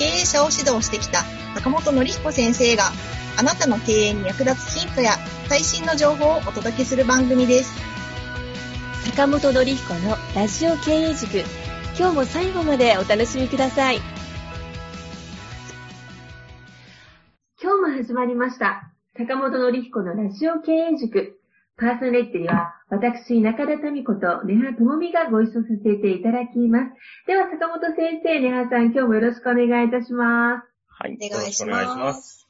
経営者を指導してきた坂本典彦先生があなたの経営に役立つヒントや最新の情報をお届けする番組です。坂本典彦のラジオ経営塾。今日も最後までお楽しみください。今日も始まりました。坂本典彦のラジオ経営塾パーソナリティは、私、中田民子と根葉智美がご一緒させていただきます。では、坂本先生、根葉さん、今日もよろしくお願いいたします。はい。お願いします。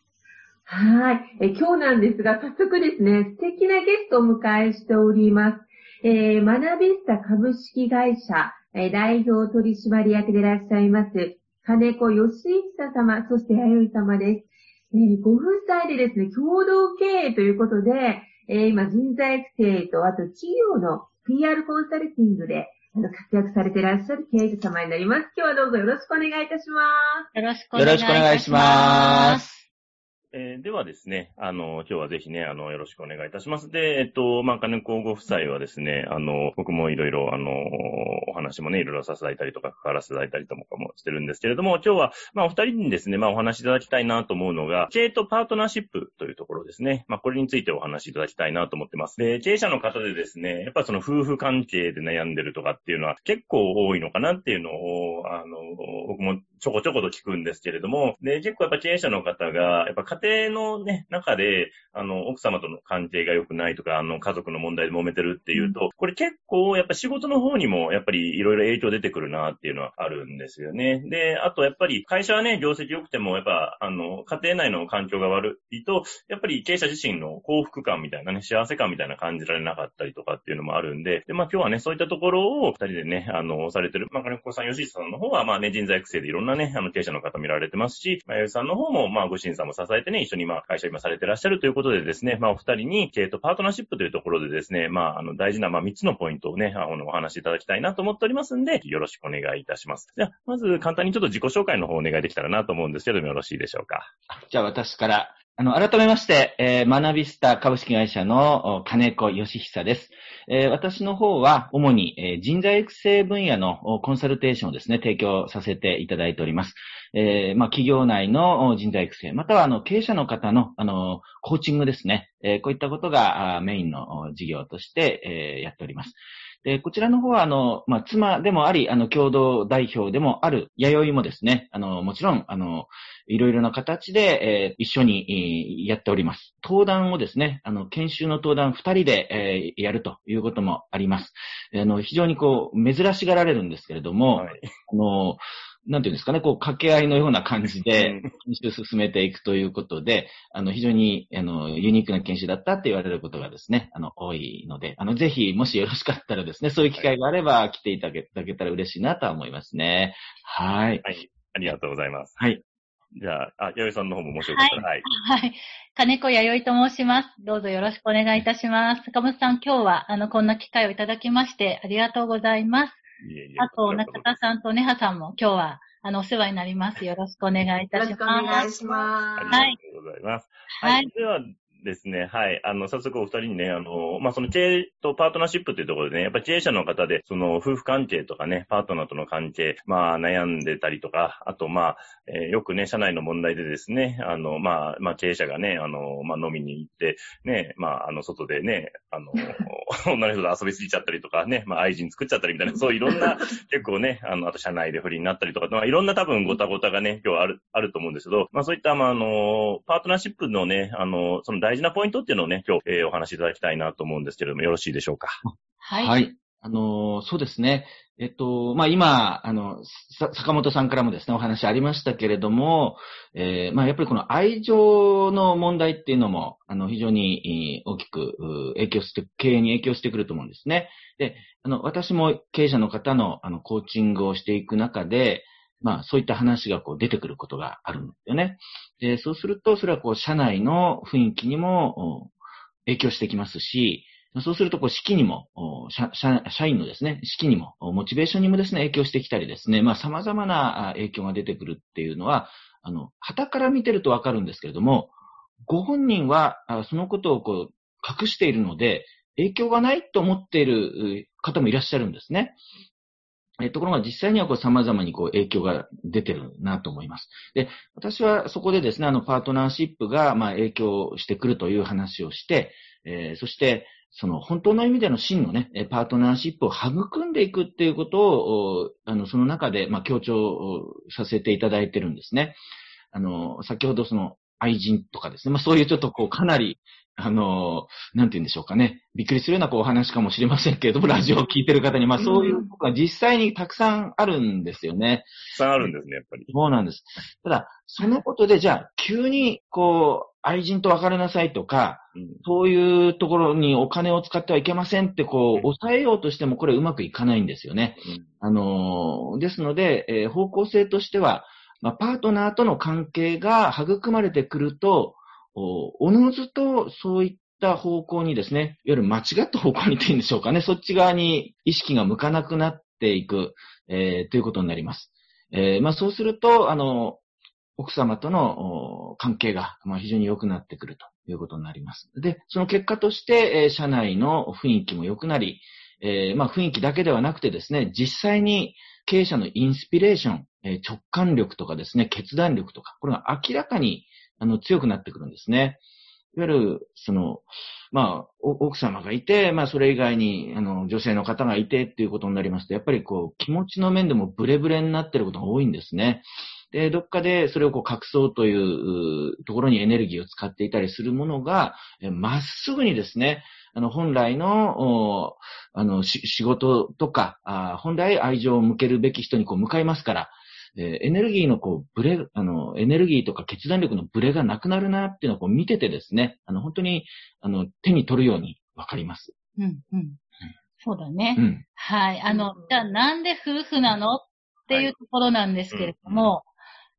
はい。え今日なんですが、早速ですね、素敵なゲストをお迎えしております。えー、学びスタ株式会社、えー、代表取締役でいらっしゃいます、金子義久様、そして弥生様です。えー、ご夫妻でですね、共同経営ということで、えー、今人材育成と、あと企業の PR コンサルティングで、あの、活躍されていらっしゃる経営者様になります。今日はどうぞよろしくお願いいたします。よろしくお願いします。えー、ではですね、あの、今日はぜひね、あの、よろしくお願いいたします。で、えっと、まあ、金子ご夫妻はですね、あの、僕もいろいろ、あの、お話もね、いろいろさせていたりとか、関わらせていただいたりとかもしてるんですけれども、今日は、まあ、お二人にですね、まあ、お話しいただきたいなと思うのが、経営とパートナーシップというところですね。まあ、これについてお話しいただきたいなと思ってます。で、経営者の方でですね、やっぱその夫婦関係で悩んでるとかっていうのは結構多いのかなっていうのを、あの、僕もちょこちょこと聞くんですけれども、で、結構やっぱ経営者の方が、やっぱ家庭のね、中で、あの、奥様との関係が良くないとか、あの、家族の問題で揉めてるっていうと、これ結構、やっぱ仕事の方にも、やっぱりいろいろ影響出てくるなっていうのはあるんですよね。で、あとやっぱり会社はね、業績良くても、やっぱ、あの、家庭内の環境が悪いと、やっぱり経営者自身の幸福感みたいなね、幸せ感みたいな感じられなかったりとかっていうのもあるんで、で、まあ今日はね、そういったところを二人でね、あの、されてる、まあ金子さん、吉井さんの方は、まあね、人材育成でいろんななね、あの、経営者の方見られてますし、まあ、さんの方も、まあ、ご主人さんも支えてね、一緒にまあ、会社今されてらっしゃるということでですね、まあ、お二人に、経営と、パートナーシップというところでですね、まあ、あの、大事な、まあ、三つのポイントをね、あの、お話しいただきたいなと思っておりますんで、よろしくお願いいたします。じゃあ、まず、簡単にちょっと自己紹介の方をお願いできたらなと思うんですけども、よろしいでしょうか。じゃあ、私から、あの、改めまして、えー、学びスタ株式会社の金子義久です。えー、私の方は、主に、えー、人材育成分野のコンサルテーションをですね、提供させていただいております。えー、まあ、企業内の人材育成、または、あの、経営者の方の、あの、コーチングですね。えー、こういったことがメインの事業として、えー、やっております。で、こちらの方は、あの、まあ、妻でもあり、あの、共同代表でもある、弥生もですね、あの、もちろん、あの、いろいろな形で、えー、一緒に、えー、やっております。登壇をですね、あの、研修の登壇二人で、えー、やるということもあります。あの、非常にこう、珍しがられるんですけれども、はい、あの、なんていうんですかね、こう、掛け合いのような感じで、研修を進めていくということで、あの、非常に、あの、ユニークな研修だったって言われることがですね、あの、多いので、あの、ぜひ、もしよろしかったらですね、そういう機会があれば来ていただけたら嬉しいなとは思いますね。はい。はい。ありがとうございます。はい。じゃあ、あ、弥生さんの方ももしよかったら、はい。はい。金子弥生と申します。どうぞよろしくお願いいたします。坂本さん、今日は、あの、こんな機会をいただきまして、ありがとうございます。あと、中田さんと根葉さんも今日は、あの、お世話になります。よろしくお願いいたします。よろしくお願いします。はい。ありがとうございます。はい。では、ですね。はい。あの、早速お二人にね、あの、まあ、その経営とパートナーシップっていうところでね、やっぱ経営者の方で、その夫婦関係とかね、パートナーとの関係、まあ、悩んでたりとか、あと、まあ、えー、よくね、社内の問題でですね、あの、まあ、まあ、経営者がね、あの、まあ、飲みに行って、ね、まあ、あの、外でね、あの、女の人と遊びすぎちゃったりとかね、まあ、愛人作っちゃったりみたいな、そういろんな、結構ね、あの、あと社内で不倫になったりとか、まあ、いろんな多分ごたごたがね、今日ある、あると思うんですけど、まあ、そういった、まあ、あの、パートナーシップのね、あの、その大事なポイントっていうのをね、今日、えー、お話しいただきたいなと思うんですけれども、よろしいでしょうか？はい。はい。あの、そうですね。えっと、まあ、今、あの、坂本さんからもですね、お話ありましたけれども、えー、まあ、やっぱりこの愛情の問題っていうのも、あの、非常に大きく影響して、経営に影響してくると思うんですね。で、あの、私も経営者の方の、あの、コーチングをしていく中で、まあ、そういった話がこう出てくることがあるんですよね。で、そうすると、それはこう、社内の雰囲気にも影響してきますし、そうすると、こう、式にも、社、社、員のですね、式にも、モチベーションにもですね、影響してきたりですね、まあ、様々な影響が出てくるっていうのは、あの、旗から見てるとわかるんですけれども、ご本人は、そのことをこう、隠しているので、影響がないと思っている方もいらっしゃるんですね。えところが実際にはこう様々にこう影響が出てるなと思います。で、私はそこでですね、あのパートナーシップがまあ影響してくるという話をして、えー、そして、その本当の意味での真のね、パートナーシップを育んでいくっていうことを、あの、その中で、まあ、強調させていただいてるんですね。あの、先ほどその、愛人とかですね。まあ、そういうちょっとこう、かなり、あの、なんて言うんでしょうかね。びっくりするようなこうお話かもしれませんけれども、ラジオを聞いてる方に、まあそういうことが実際にたくさんあるんですよね。たくさんあるんですね、やっぱり。そうなんです。ただ、そのことで、じゃあ、急に、こう、愛人と別れなさいとか、うん、そういうところにお金を使ってはいけませんって、こう、抑えようとしてもこれうまくいかないんですよね。うん、あの、ですので、えー、方向性としては、まあ、パートナーとの関係が育まれてくると、おのずとそういった方向にですね、いわゆる間違った方向にっていうんでしょうかね、そっち側に意識が向かなくなっていく、えー、ということになります。えー、まあ、そうすると、あの、奥様との関係が、まあ、非常に良くなってくるということになります。で、その結果として、えー、社内の雰囲気も良くなり、えー、まあ、雰囲気だけではなくてですね、実際に経営者のインスピレーション、え直感力とかですね、決断力とか、これが明らかに、あの、強くなってくるんですね。いわゆる、その、まあ、奥様がいて、まあ、それ以外に、あの、女性の方がいてっていうことになりますと、やっぱりこう、気持ちの面でもブレブレになってることが多いんですね。で、どっかでそれをこう隠そうというところにエネルギーを使っていたりするものが、まっすぐにですね、あの、本来の、あの、仕事とか、本来愛情を向けるべき人にこう向かいますから、えエネルギーのこう、ブレ、あの、エネルギーとか決断力のブレがなくなるなっていうのをこう見ててですね、あの、本当に、あの、手に取るようにわかります。うん、うん。そうだね。うん、はい。あの、じゃあなんで夫婦なのっていうところなんですけれども、は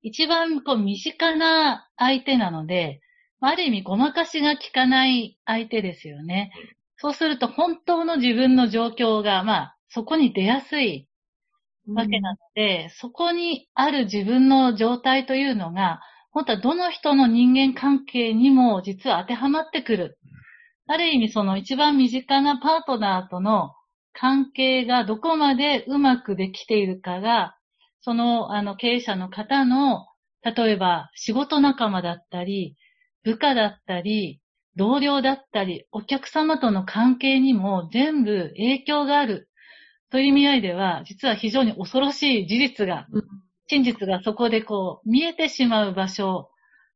い、一番こう身近な相手なので、ある意味ごまかしが効かない相手ですよね。そうすると本当の自分の状況が、まあ、そこに出やすいわけなので、うん、そこにある自分の状態というのが、本当はどの人の人間関係にも実は当てはまってくる。ある意味その一番身近なパートナーとの関係がどこまでうまくできているかが、そのあの経営者の方の、例えば仕事仲間だったり、部下だったり、同僚だったり、お客様との関係にも全部影響があるという意味合いでは、実は非常に恐ろしい事実が、真実がそこでこう見えてしまう場所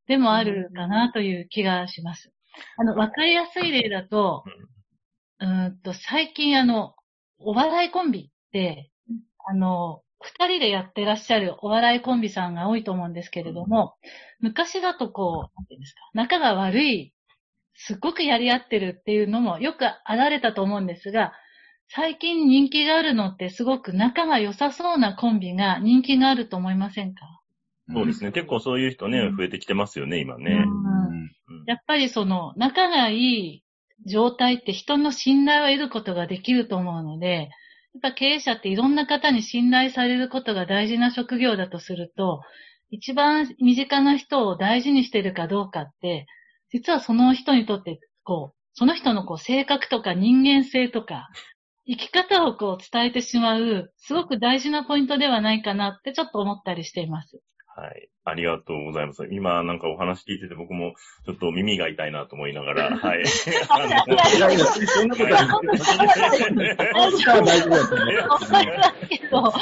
でもあるかなという気がします。あの、わかりやすい例だと、うんと、最近あの、お笑いコンビって、あの、二人でやってらっしゃるお笑いコンビさんが多いと思うんですけれども、昔だとこう、なんていうんですか、仲が悪い、すっごくやり合ってるっていうのもよくあられたと思うんですが、最近人気があるのってすごく仲が良さそうなコンビが人気があると思いませんか？そうですね。結構そういう人ね、増えてきてますよね、今ね。やっぱりその、仲がいい状態って人の信頼を得ることができると思うので、やっぱ経営者っていろんな方に信頼されることが大事な職業だとすると、一番身近な人を大事にしてるかどうかって、実はその人にとって、こう、その人のこう性格とか人間性とか、生き方をこう伝えてしまう、すごく大事なポイントではないかなってちょっと思ったりしています。はい。ありがとうございます。今なんかお話聞いてて僕もちょっと耳が痛いなと思いながら、はい。そんなことは大丈夫だと思う。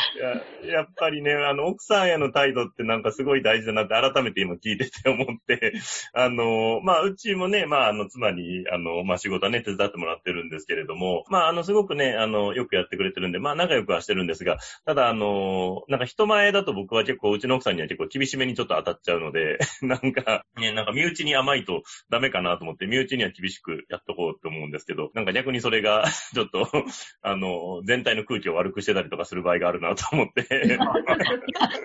やっぱりね、あの、奥さんへの態度ってなんかすごい大事だなって改めて今聞いてて思って、あの、まあ、うちもね、まあ、あの、妻に、あの、まあ、仕事はね、手伝ってもらってるんですけれども、まあ、あの、すごくね、あの、よくやってくれてるんで、まあ、仲良くはしてるんですが、ただ、あの、なんか人前だと僕は結構、うちの奥さんには結構厳しめににちょっと当たっちゃうので、なんか、ね、なんか身内に甘いとダメかなと思って、身内には厳しくやっとこうって思うんですけど、なんか逆にそれが、ちょっと、あの、全体の空気を悪くしてたりとかする場合があるなと思って。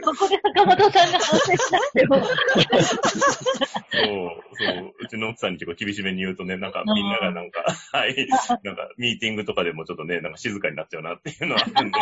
ここで坂本さんが反省しなくても。そう、そう、うちの奥さんに結構厳しめに言うとね、なんかみんながなんか、はい、なんかミーティングとかでもちょっとね、なんか静かになっちゃうなっていうのはあるんで、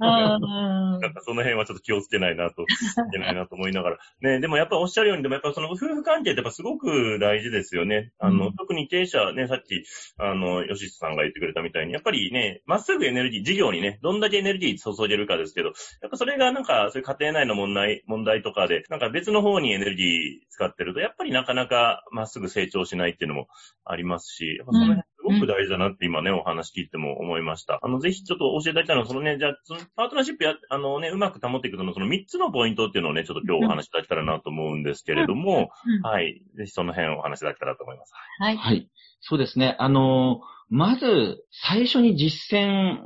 なんかその辺はちょっと気をつけないなと、いけないなと思いながら。ね、でもやっぱおっしゃるように、でもやっぱその夫婦関係ってやっぱすごく大事ですよね。あの、うん、特に経営者ね、さっき、あの、吉さんが言ってくれたみたいに、やっぱりね、まっすぐエネルギー、事業にね、どんだけエネルギー注げるかですけど、やっぱそれがなんか、そういう家庭内の問題、問題とかで、なんか別の方にエネルギー使ってると、やっぱりなかなかまっすぐ成長しないっていうのもありますし、やっぱその辺すごく大事だなって今ね、お話聞いても思いました。あの、ぜひちょっと教えていただきたいのは、そのね、じゃあ、そのパートナーシップや、あのね、うまく保っていくのその3つのポイントっていうのをね、ちょっと今日お話しいただけたらなと思うんですけれども、はい。ぜひその辺をお話しいただけたらと思います。はい。はい。そうですね。あの、まず、最初に実践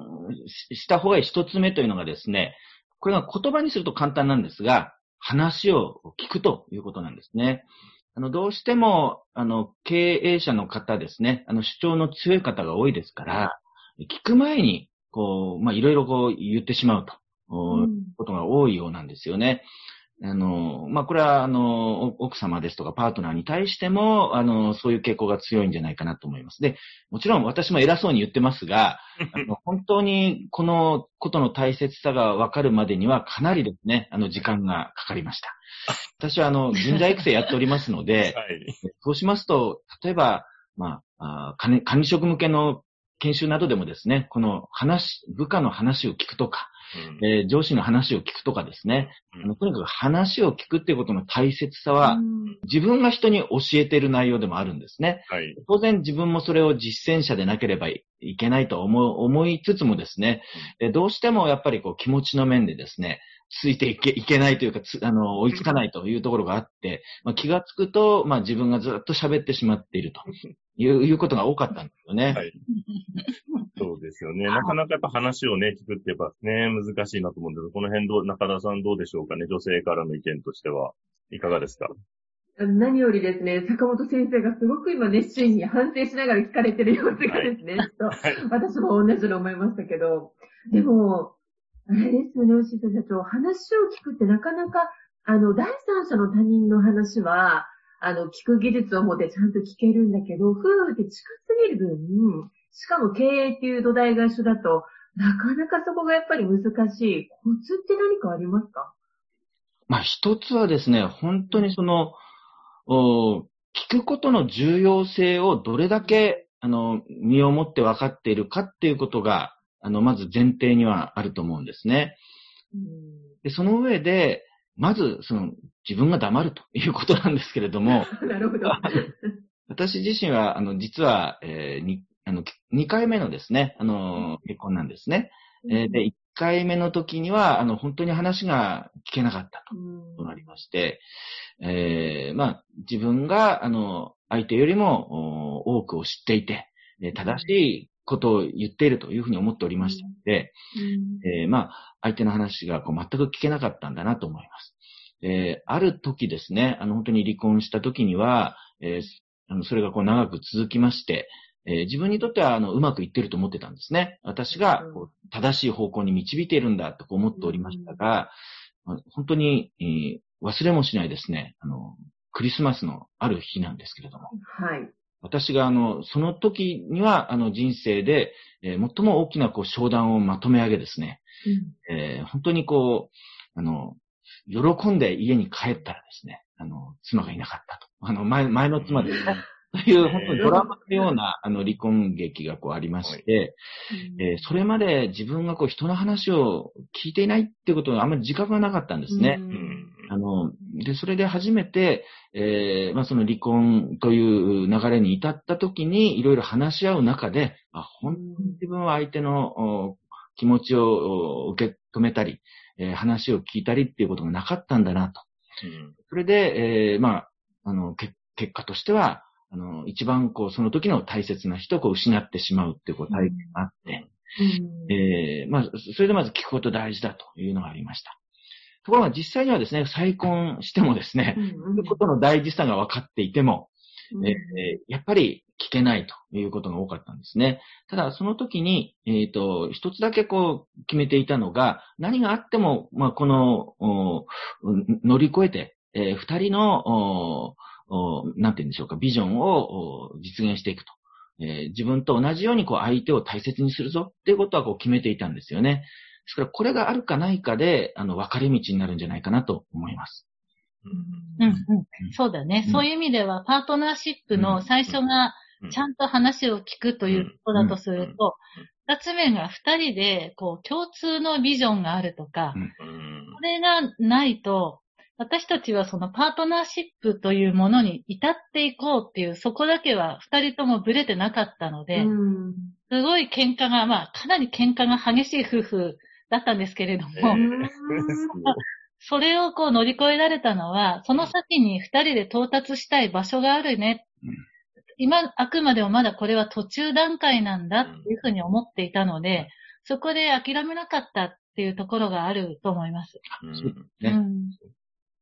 した方がいい一つ目というのがですね、これが言葉にすると簡単なんですが、話を聞くということなんですね。あの、どうしても、あの、経営者の方ですね、あの、主張の強い方が多いですから、聞く前に、こう、まあ、いろいろこう言ってしまうと、うん、ことが多いようなんですよね。あの、まあ、これは、あの、奥様ですとかパートナーに対しても、あの、そういう傾向が強いんじゃないかなと思います。で、もちろん私も偉そうに言ってますが、あの本当にこのことの大切さがわかるまでにはかなりですね、あの、時間がかかりました。私は、あの、人材育成やっておりますので、はい、そうしますと、例えば、まあ、あ管理職向けの研修などでもですね、この話、部下の話を聞くとか、うん、えー、上司の話を聞くとかですね、うん、あのとにかく話を聞くっていうことの大切さは、うん、自分が人に教えている内容でもあるんですね。はい、当然自分もそれを実践者でなければいけないと思思いつつもですね、うん、どうしてもやっぱりこう気持ちの面でですね、ついていけいけないというか、あの、追いつかないというところがあって、まあ、気がつくと、まあ、自分がずっと喋ってしまっているという、いうことが多かったんですよね。はい。そうですよね。なかなかやっぱ話をね、聞くってやっぱね、難しいなと思うんですけど、この辺どう、中田さんどうでしょうかね、女性からの意見としては。いかがですか？何よりですね、坂本先生がすごく今熱心に反省しながら聞かれてる様子がですね、はい、ちょっと、私も同じの思いましたけど、でも、あれですよね、牛田社長。話を聞くってなかなか、あの、第三者の他人の話は、あの、聞く技術を持ってちゃんと聞けるんだけど、夫婦って近すぎる分、しかも経営っていう土台が一緒だと、なかなかそこがやっぱり難しい。コツって何かありますか？まあ、一つはですね、本当にその、お聞くことの重要性をどれだけ、あの、身をもって分かっているかっていうことが、あの、まず前提にはあると思うんですね。で、その上で、まず、その、自分が黙るということなんですけれども、なるほど。私自身は、あの、実は、えー、に、あの、2回目のですね、あの、結婚なんですね。えー、で、1回目の時には、あの、本当に話が聞けなかったと、となりまして、えー、まあ、自分が、あの、相手よりも多くを知っていて、正しいことを言っているというふうに思っておりましたので、うんえー、まあ、相手の話がこう全く聞けなかったんだなと思います。えー、ある時ですね、あの、本当に離婚した時には、えー、あのそれがこう長く続きまして、えー、自分にとってはあのうまくいってると思ってたんですね。私がこう正しい方向に導いているんだと思っておりましたが、うん、本当に、えー、忘れもしないですね、あの、クリスマスのある日なんですけれども。はい。私があの、その時には、あの人生で、えー、最も大きなこう商談をまとめ上げですね、うん、えー、本当にこう、あの、喜んで家に帰ったらですね、あの、妻がいなかったと。あの、前、前の妻ですね。という、本当にドラマのような、あの、離婚劇がこうありまして、えー、それまで自分がこう人の話を聞いていないってことがあんまり自覚がなかったんですね。あの、で、それで初めて、えー、まあ、その離婚という流れに至った時に、いろいろ話し合う中で、あ、本当に自分は相手の気持ちを受け止めたり、えー、話を聞いたりっていうことがなかったんだなと。うん、それで、えー、まあ、あの、結果としては、あの、一番こう、その時の大切な人をこう失ってしまうっていうこう体験があって、うん、えー、まあ、それでまず聞くこと大事だというのがありました。ところが実際にはですね、再婚してもですね、うんうん、いうことの大事さが分かっていても、えー、やっぱり聞けないということが多かったんですね。ただ、その時に、えっ、ー、と、一つだけこう、決めていたのが、何があっても、まあ、この、乗り越えて、えー、二人の、なんて言うんでしょうか、ビジョンを実現していくと。えー、自分と同じようにこう相手を大切にするぞっていうことはこう決めていたんですよね。ですからこれがあるかないかで、あの、分かれ道になるんじゃないかなと思います。うん、うん、そうだね、うん、そういう意味では、パートナーシップの最初が、ちゃんと話を聞くということだとすると、二つ目が二人で、こう、共通のビジョンがあるとか、それがないと、私たちはそのパートナーシップというものに至っていこうっていう、そこだけは二人ともブレてなかったので、すごい喧嘩が、まあ、かなり喧嘩が激しい夫婦だったんですけれども、それをこう乗り越えられたのは、その先に二人で到達したい場所があるね。今、あくまでもまだこれは途中段階なんだっていうふうに思っていたので、そこで諦めなかったっていうところがあると思います。ね、うん。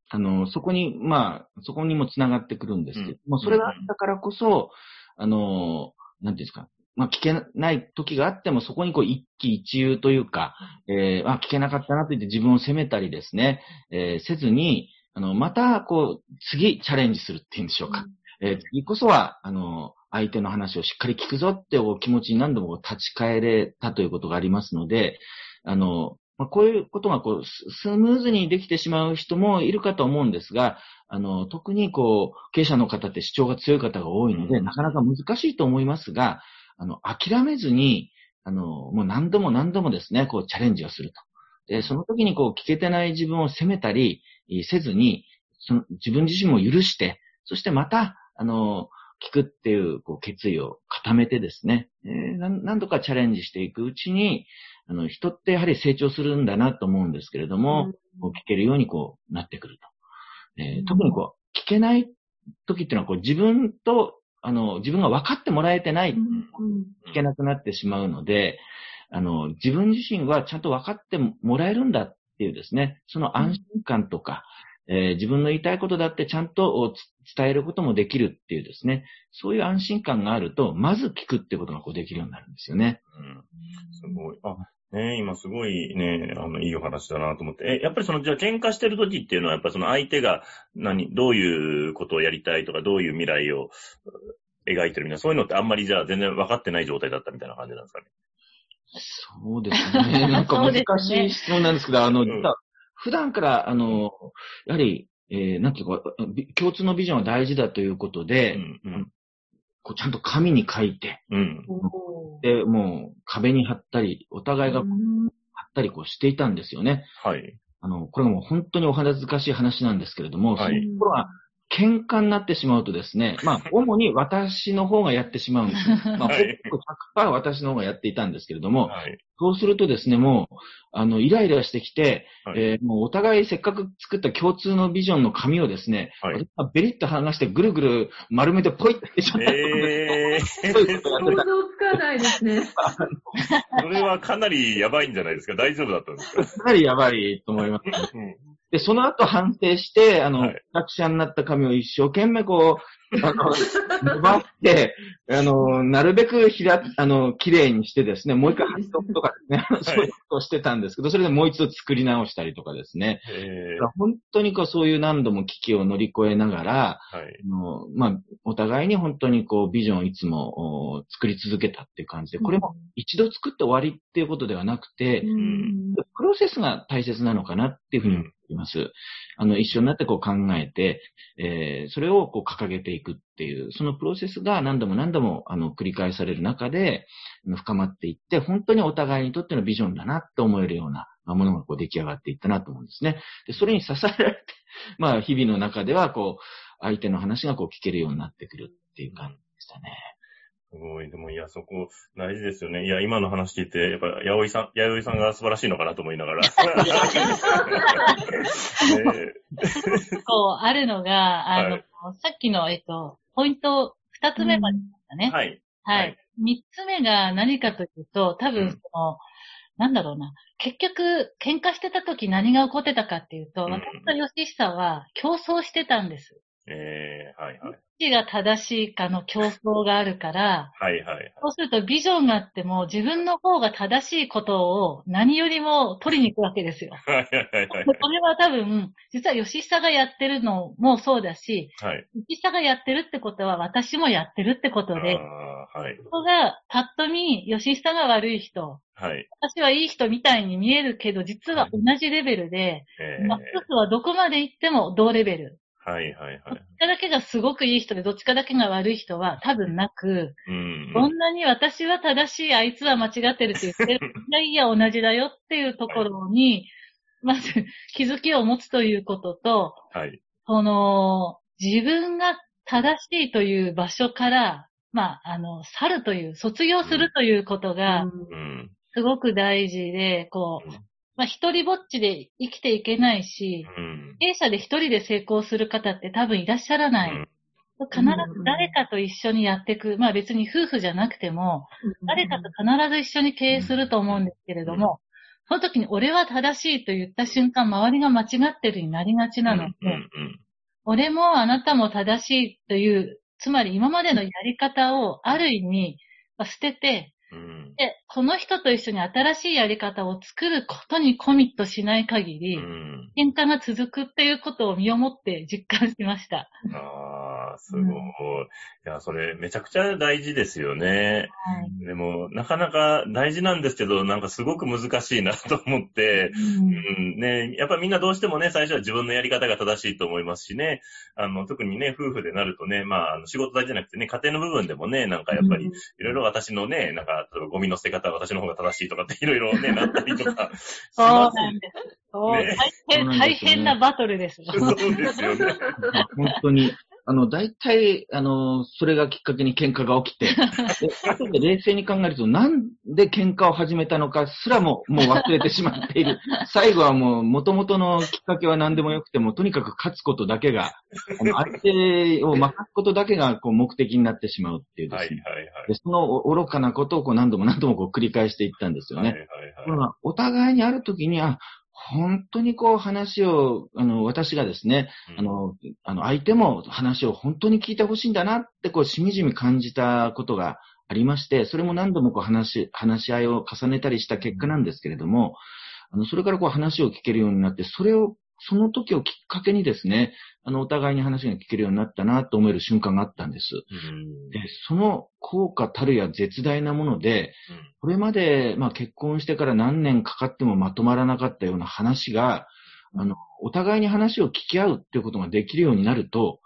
あの、そこに、まあ、そこにも繋がってくるんですけども、それがあったからこそ、あの、なんていうんですか、まあ、聞けない時があっても、そこにこう一喜一憂というか、えー、まあ、聞けなかったなと言って自分を責めたりですね、えー、せずに、あの、また、こう、次チャレンジするっていうんでしょうか。うん、えー、次こそは、あの、相手の話をしっかり聞くぞってお気持ちに何度も立ち返れたということがありますので、あの、まあ、こういうことがこうスムーズにできてしまう人もいるかと思うんですが、あの、特にこう、経営者の方って主張が強い方が多いので、なかなか難しいと思いますが、あの、諦めずに、あの、もう何度も何度もですね、こう、チャレンジをすると。で、その時にこう、聞けてない自分を責めたりせずに、その自分自身も許して、そしてまた、あの、聞くっていうこう決意を固めてですね、えー、何度かチャレンジしていくうちに、あの、人ってやはり成長するんだなと思うんですけれども、うん、聞けるようにこうなってくると。えー、特にこう、聞けない時っていうのはこう自分と、あの、自分が分かってもらえてない、聞けなくなってしまうので、あの、自分自身はちゃんと分かってもらえるんだっていうですね、その安心感とか、うん、えー、自分の言いたいことだってちゃんと伝えることもできるっていうですね、そういう安心感があると、まず聞くってことがこうできるようになるんですよね。うん。すごい。あ、ね今すごいね、あの、いいお話だなと思って。え、やっぱりその、じゃあ喧嘩してる時っていうのは、やっぱりその相手が何、どういうことをやりたいとか、どういう未来を描いてるみたいな、そういうのってあんまりじゃあ全然分かってない状態だったみたいな感じなんですかね。そうですね。なんか難しい質問なんですけど、あの、実は、普段から、あの、やはり、えー、なんていうか、共通のビジョンは大事だということで、うんうん、こうちゃんと紙に書いて、うん、で、もう壁に貼ったり、お互いが貼ったりこうしていたんですよね。はい。あの、これも本当にお恥ずかしい話なんですけれども、はい、その頃は喧嘩になってしまうとですね、まあ、主に私の方がやってしまうんです。まあ、はい、100%私の方がやっていたんですけれども、はい、そうするとですね、もう、あの、イライラしてきて、はい、えー、もうお互いせっかく作った共通のビジョンの紙をですね、はい、ベリッと剥がしてぐるぐる丸めてポイってしちゃった。えー、そういうことやってた。想像つかないですね。それはかなりやばいんじゃないですか？大丈夫だったんですか？かなりやばいと思います、うんで、その後反省して、あの、はい、作者になった紙を一生懸命こう、あの、奪って、あの、なるべくひら、あの、綺麗にしてですね、もう一回貼っとくとかですね、はい、そういうことをしてたんですけど、それでもう一度作り直したりとかですね。本当にこう、そういう何度も危機を乗り越えながら、はい、あのまあ、お互いに本当にこう、ビジョンをいつも作り続けたっていう感じで、これも一度作って終わりっていうことではなくて、うん、プロセスが大切なのかなっていうふうにいます。あの、一緒になってこう考えて、えー、それをこう掲げていくっていう、そのプロセスが何度も何度も、あの、繰り返される中で、深まっていって、本当にお互いにとってのビジョンだなって思えるようなものがこう出来上がっていったなと思うんですね。で、それに支えられて、まあ、日々の中では、こう、相手の話がこう聞けるようになってくるっていう感じでしたね。すごい。でも、いや、そこ、大事ですよね。いや、今の話聞いて、やっぱ、やおいさん、やおいさんが素晴らしいのかなと思いながら。ね、こう、あるのが、あの、はい、さっきの、えっと、ポイント、二つ目までしたね、うん。はい。はい。三、つ目が何かというと、多分、その、うんなんだろうな。結局、喧嘩してた時何が起こってたかっていうと、うん私と吉久は競争してたんです。ええはいはい。どっちが正しいかの競争があるから、はいはい。そうするとビジョンがあっても自分の方が正しいことを何よりも取りに行くわけですよ。はいはいはいこれは多分、実は吉久がやってるのもそうだし、はい。はい。吉久がやってるってことは私もやってるってことで、ああ、はい。ここがパッと見、吉久が悪い人、はい。私はいい人みたいに見えるけど、実は同じレベルで、ええマックスはどこまで行っても同レベル。はいはいはい。どっちかだけがすごくいい人で、どっちかだけが悪い人は多分なく、うん。なに私は正しい、あいつは間違ってるって言ってる、いやいや同じだよっていうところに、まず気づきを持つということと、はい。その、自分が正しいという場所から、まあ、あの、去るという、卒業するということが、うん。すごく大事で、こううん、まあ、一人ぼっちで生きていけないし、うん。経営者で一人で成功する方って多分いらっしゃらない。うん必ず誰かと一緒にやっていく。まあ別に夫婦じゃなくても、誰かと必ず一緒に経営すると思うんですけれども、その時に俺は正しいと言った瞬間、周りが間違ってるになりがちなので、うんうん俺もあなたも正しいという、つまり今までのやり方をある意味、まあ捨てて、うん。で、この人と一緒に新しいやり方を作ることにコミットしない限り、うん。喧嘩が続くっていうことを身をもって実感しました。ああ、すごい。いや、それめちゃくちゃ大事ですよね。はい。でも、なかなか大事なんですけど、なんかすごく難しいなと思って、うん、ね、やっぱみんなどうしてもね、最初は自分のやり方が正しいと思いますしね、あの、特にね、夫婦でなるとね、まあ、あの仕事だけじゃなくてね、家庭の部分でもね、なんかやっぱり、いろいろ私のね、なんか、例えばゴミの捨て方は私の方が正しいとかっていろいろね、なったりとかしそうますなんです。そう、ね大変、大変なバトルです。そうですよね。本当に、あの、大体、あの、それがきっかけに喧嘩が起きて、で後で冷静に考えると、なんで喧嘩を始めたのかすらももう忘れてしまっている。最後はもう、元々のきっかけは何でもよくても、とにかく勝つことだけが、あの相手を任すことだけがこう目的になってしまうっていうではいすね。はいはい。でその愚かなことをこう何度も何度もこう繰り返していったんですよね。はいはいはい。まあお互いにある時に、あ、本当にこう話を、あの、私がですね、あの、あの、相手も話を本当に聞いてほしいんだなって、こう、しみじみ感じたことがありまして、それも何度もこう話、話し合いを重ねたりした結果なんですけれども、あの、それからこう話を聞けるようになって、それを、その時をきっかけにですね、あの、お互いに話が聞けるようになったなと思える瞬間があったんです。うん。で、その効果たるや絶大なもので、これまで、まあ結婚してから何年かかってもまとまらなかったような話が、あの、お互いに話を聞き合うっていうことができるようになると、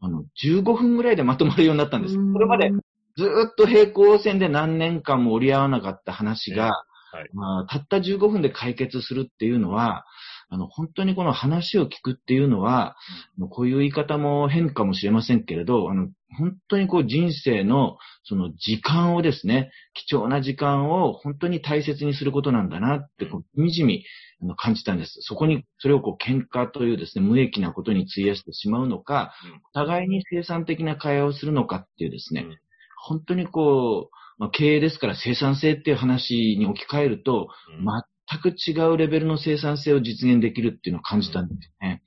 あの、15分ぐらいでまとまるようになったんです。これまでずーっと平行線で何年間も折り合わなかった話が、はいまあ、たった15分で解決するっていうのは、あの、本当にこの話を聞くっていうのは、こういう言い方も変かもしれませんけれど、あの、本当にこう人生のその時間をですね、貴重な時間を本当に大切にすることなんだなって、こう、みじみ感じたんです。そこに、それをこう、喧嘩というですね、無益なことに費やしてしまうのか、お互いに生産的な会話をするのかっていうですね、うん。本当にこう、まあ、経営ですから生産性っていう話に置き換えると、く違うレベルの生産性を実現できるっていうのを感じたんですよね。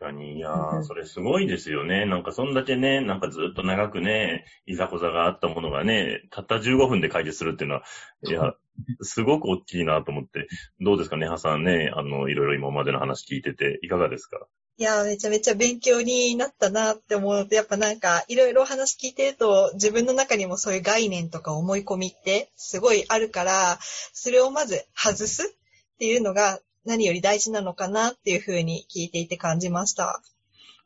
確かに、いやー、それすごいですよね。なんかそんだけね、なんかずっと長くね、いざこざがあったものがね、たった15分で解決するっていうのは、いや、すごく大きいなと思って。どうですかね、ハさんね、あの、いろいろ今までの話聞いてて、いかがですか？いや、めちゃめちゃ勉強になったなって思うと、やっぱなんか、いろいろ話聞いてると、自分の中にもそういう概念とか思い込みってすごいあるから、それをまず外すっていうのが何より大事なのかなっていうふうに聞いていて感じました。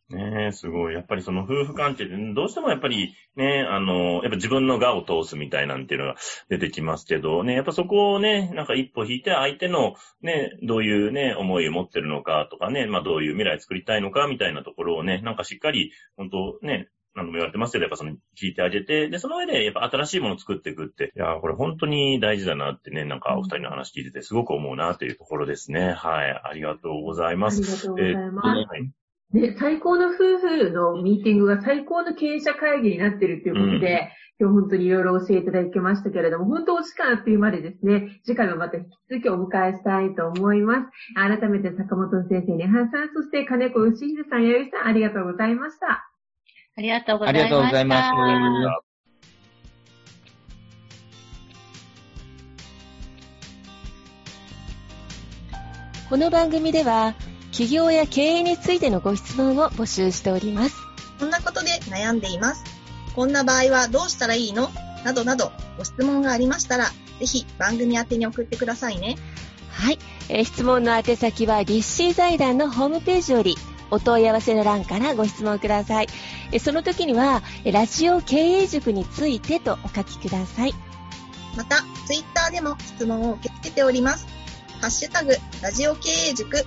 ねえ、すごい。やっぱりその夫婦関係で、どうしてもやっぱりね、あの、やっぱ自分の我を通すみたいなんていうのが出てきますけど、ね、やっぱそこをね、なんか一歩引いて相手のね、どういうね、思いを持ってるのかとかね、まあどういう未来作りたいのかみたいなところをね、なんかしっかり、本当ね、何度も言われてますけど、やっぱその聞いてあげて、で、その上でやっぱ新しいものを作っていくって、いやーこれ本当に大事だなってね、なんかお二人の話聞いててすごく思うなというところですね。はい。ありがとうございます。ありがとうございます。はいね、最高の夫婦のミーティングが最高の経営者会議になってるっていうことで、今日本当にいろいろ教えていただきましたけれども、本当お時間あっという間でですね、次回もまた引き続きお迎えしたいと思います。改めて坂本先生、ネハさん、そして金子義秀さん、弥生さん、ありがとうございました。ありがとうございました。ありがとうございます。この番組では、企業や経営についてのご質問を募集しております。こんなことで悩んでいます。こんな場合はどうしたらいいの？などなどご質問がありましたら、ぜひ番組宛てに送ってくださいね。はい。えー、質問の宛先は、立志財団のホームページより、お問い合わせの欄からご質問ください。えその時には、ラジオ経営塾についてとお書きください。また、ツイッターでも質問を受け付けております。ハッシュタグ、ラジオ経営塾